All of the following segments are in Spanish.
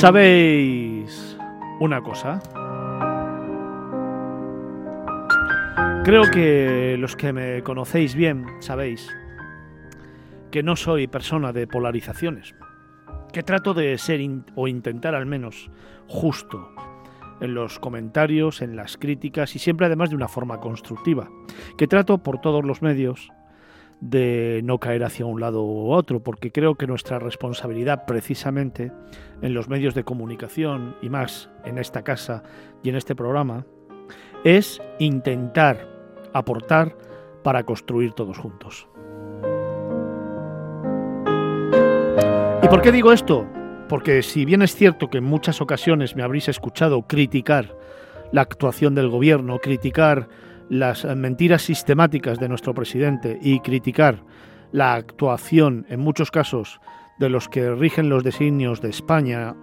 ¿Sabéis una cosa? Creo que los que me conocéis bien sabéis que no soy persona de polarizaciones, que trato de ser o intentar al menos justo en los comentarios, en las críticas y siempre además de una forma constructiva, que trato por todos los medios de no caer hacia un lado u otro, porque creo que nuestra responsabilidad precisamente en los medios de comunicación y más en esta casa y en este programa es intentar aportar para construir todos juntos. ¿Y por qué digo esto? Porque si bien es cierto que en muchas ocasiones me habréis escuchado criticar la actuación del gobierno, criticar las mentiras sistemáticas de nuestro presidente y criticar la actuación, en muchos casos, de los que rigen los designios de España,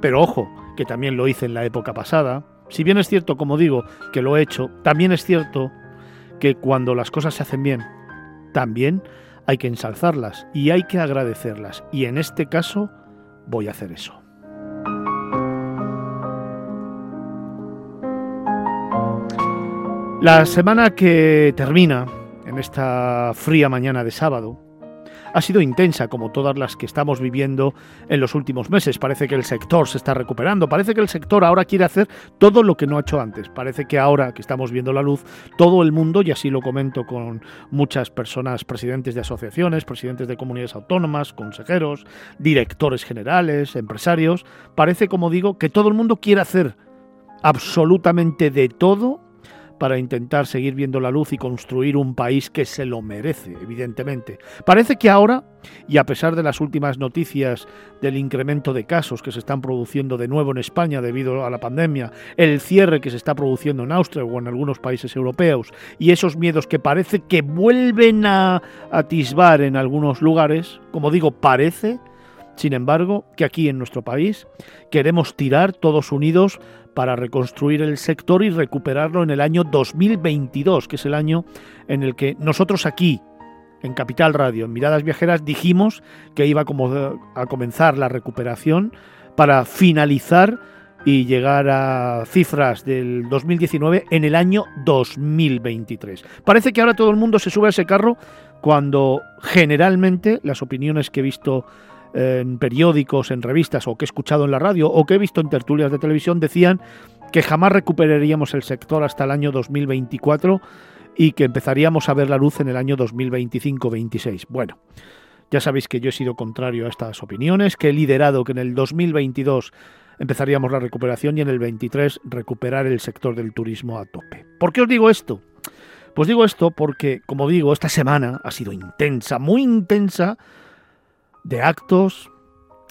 pero ojo, que también lo hice en la época pasada, si bien es cierto, como digo, que lo he hecho, también es cierto que cuando las cosas se hacen bien, también hay que ensalzarlas y hay que agradecerlas. Y en este caso voy a hacer eso. La semana que termina, en esta fría mañana de sábado, ha sido intensa como todas las que estamos viviendo en los últimos meses. Parece que el sector se está recuperando, parece que el sector ahora quiere hacer todo lo que no ha hecho antes. Parece que ahora que estamos viendo la luz, todo el mundo, y así lo comento con muchas personas, presidentes de asociaciones, presidentes de comunidades autónomas, consejeros, directores generales, empresarios, parece, como digo, que todo el mundo quiere hacer absolutamente de todo para intentar seguir viendo la luz y construir un país que se lo merece, evidentemente. Parece que ahora, y a pesar de las últimas noticias del incremento de casos que se están produciendo de nuevo en España debido a la pandemia, el cierre que se está produciendo en Austria o en algunos países europeos, y esos miedos que parece que vuelven a atisbar en algunos lugares, como digo, parece, sin embargo, que aquí en nuestro país queremos tirar todos unidos para reconstruir el sector y recuperarlo en el año 2022, que es el año en el que nosotros aquí, en Capital Radio, en Miradas Viajeras, dijimos que iba a comenzar la recuperación para finalizar y llegar a cifras del 2019 en el año 2023. Parece que ahora todo el mundo se sube a ese carro cuando generalmente las opiniones que he visto en periódicos, en revistas o que he escuchado en la radio o que he visto en tertulias de televisión decían que jamás recuperaríamos el sector hasta el año 2024 y que empezaríamos a ver la luz en el año 2025-26. Bueno, ya sabéis que yo he sido contrario a estas opiniones, que he liderado que en el 2022 empezaríamos la recuperación y en el 23 recuperar el sector del turismo a tope. ¿Por qué os digo esto? Pues digo esto porque, como digo, esta semana ha sido intensa, muy intensa, de actos,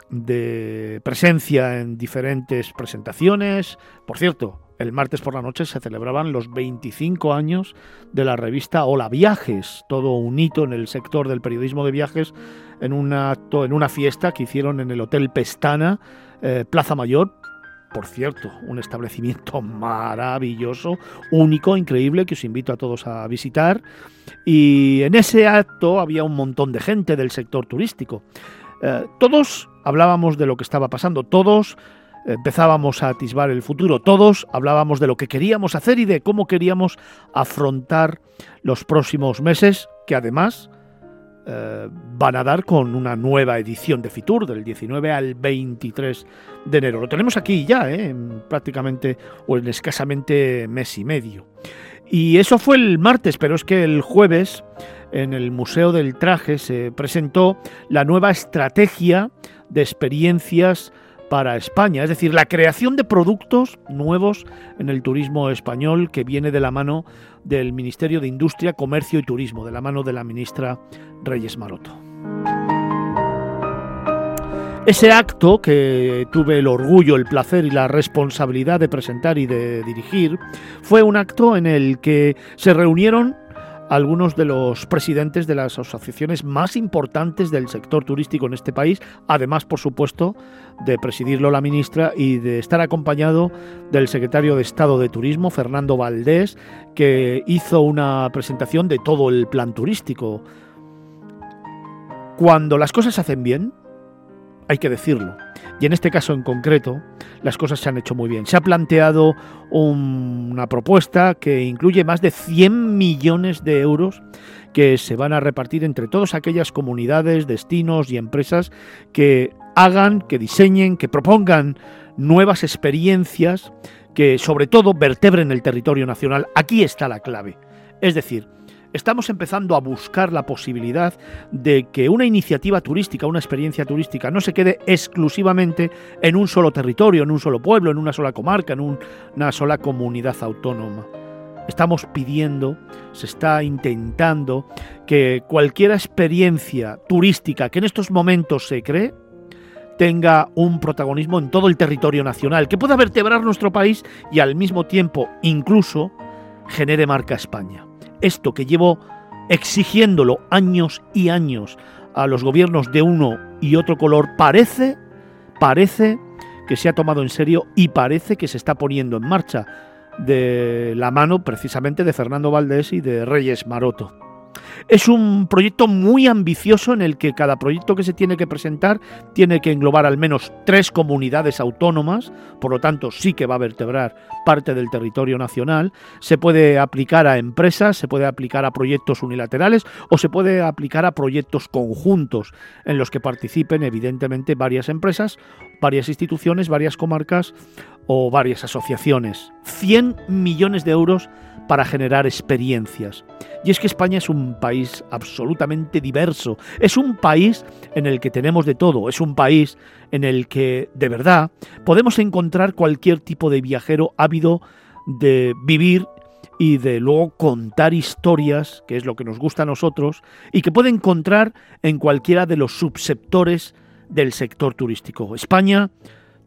de presencia en diferentes presentaciones. Por cierto, el martes por la noche se celebraban los 25 años de la revista Hola Viajes, todo un hito en el sector del periodismo de viajes, en en una fiesta que hicieron en el Hotel Pestana, eh, Plaza Mayor, por cierto, un establecimiento maravilloso, único, increíble, que os invito a todos a visitar. Y en ese acto había un montón de gente del sector turístico. Eh, todos hablábamos de lo que estaba pasando, todos empezábamos a atisbar el futuro, todos hablábamos de lo que queríamos hacer y de cómo queríamos afrontar los próximos meses, que además eh, van a dar con una nueva edición de Fitur del 19 al 23 de enero. Lo tenemos aquí ya, ¿eh? en prácticamente o en escasamente mes y medio. Y eso fue el martes, pero es que el jueves en el Museo del Traje se presentó la nueva estrategia de experiencias para España, es decir, la creación de productos nuevos en el turismo español que viene de la mano del Ministerio de Industria, Comercio y Turismo, de la mano de la ministra Reyes Maroto. Ese acto que tuve el orgullo, el placer y la responsabilidad de presentar y de dirigir fue un acto en el que se reunieron algunos de los presidentes de las asociaciones más importantes del sector turístico en este país, además, por supuesto, de presidirlo la ministra y de estar acompañado del secretario de Estado de Turismo, Fernando Valdés, que hizo una presentación de todo el plan turístico. Cuando las cosas se hacen bien, hay que decirlo. Y en este caso en concreto, las cosas se han hecho muy bien. Se ha planteado una propuesta que incluye más de 100 millones de euros que se van a repartir entre todas aquellas comunidades, destinos y empresas que hagan, que diseñen, que propongan nuevas experiencias que sobre todo vertebren el territorio nacional. Aquí está la clave. Es decir, estamos empezando a buscar la posibilidad de que una iniciativa turística, una experiencia turística, no se quede exclusivamente en un solo territorio, en un solo pueblo, en una sola comarca, en una sola comunidad autónoma. Estamos pidiendo, se está intentando que cualquier experiencia turística que en estos momentos se cree, tenga un protagonismo en todo el territorio nacional, que pueda vertebrar nuestro país y al mismo tiempo incluso genere marca España. Esto que llevo exigiéndolo años y años a los gobiernos de uno y otro color parece, parece que se ha tomado en serio y parece que se está poniendo en marcha de la mano precisamente de Fernando Valdés y de Reyes Maroto. Es un proyecto muy ambicioso en el que cada proyecto que se tiene que presentar tiene que englobar al menos tres comunidades autónomas, por lo tanto sí que va a vertebrar parte del territorio nacional. Se puede aplicar a empresas, se puede aplicar a proyectos unilaterales o se puede aplicar a proyectos conjuntos en los que participen evidentemente varias empresas, varias instituciones, varias comarcas o varias asociaciones. 100 millones de euros para generar experiencias. Y es que España es un país absolutamente diverso, es un país en el que tenemos de todo, es un país en el que de verdad podemos encontrar cualquier tipo de viajero ávido de vivir y de luego contar historias, que es lo que nos gusta a nosotros, y que puede encontrar en cualquiera de los subsectores del sector turístico. España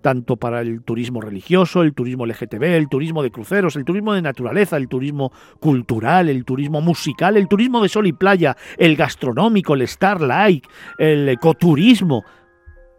tanto para el turismo religioso, el turismo LGTB, el turismo de cruceros, el turismo de naturaleza, el turismo cultural, el turismo musical, el turismo de sol y playa, el gastronómico, el Starlight, el ecoturismo.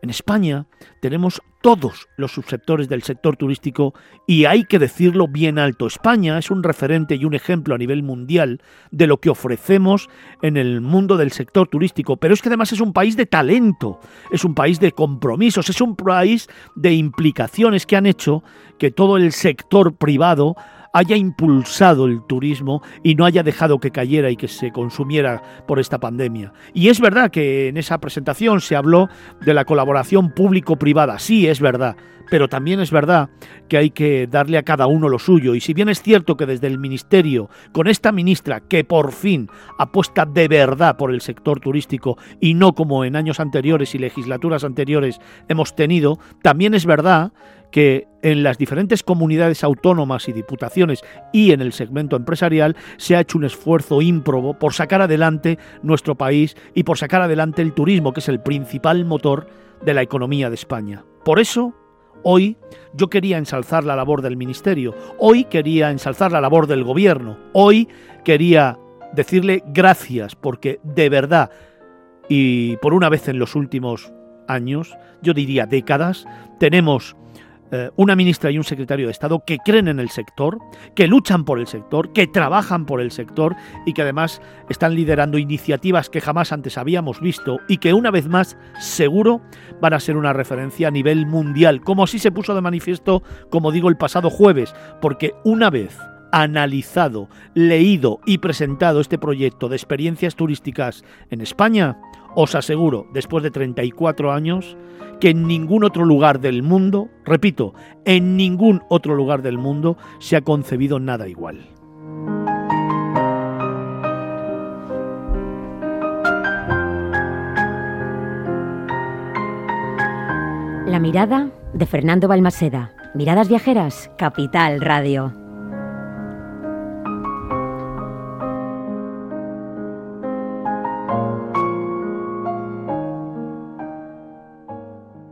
En España tenemos todos los subsectores del sector turístico y hay que decirlo bien alto. España es un referente y un ejemplo a nivel mundial de lo que ofrecemos en el mundo del sector turístico, pero es que además es un país de talento, es un país de compromisos, es un país de implicaciones que han hecho que todo el sector privado haya impulsado el turismo y no haya dejado que cayera y que se consumiera por esta pandemia. Y es verdad que en esa presentación se habló de la colaboración público-privada, sí, es verdad, pero también es verdad que hay que darle a cada uno lo suyo. Y si bien es cierto que desde el Ministerio, con esta ministra que por fin apuesta de verdad por el sector turístico y no como en años anteriores y legislaturas anteriores hemos tenido, también es verdad que en las diferentes comunidades autónomas y diputaciones y en el segmento empresarial se ha hecho un esfuerzo ímprobo por sacar adelante nuestro país y por sacar adelante el turismo, que es el principal motor de la economía de España. Por eso, hoy yo quería ensalzar la labor del Ministerio, hoy quería ensalzar la labor del Gobierno, hoy quería decirle gracias porque de verdad y por una vez en los últimos años, yo diría décadas, tenemos eh, una ministra y un secretario de Estado que creen en el sector, que luchan por el sector, que trabajan por el sector y que además están liderando iniciativas que jamás antes habíamos visto y que una vez más seguro van a ser una referencia a nivel mundial, como así se puso de manifiesto, como digo, el pasado jueves, porque una vez analizado, leído y presentado este proyecto de experiencias turísticas en España, os aseguro, después de 34 años, que en ningún otro lugar del mundo, repito, en ningún otro lugar del mundo se ha concebido nada igual. La mirada de Fernando Balmaseda. Miradas viajeras, Capital Radio.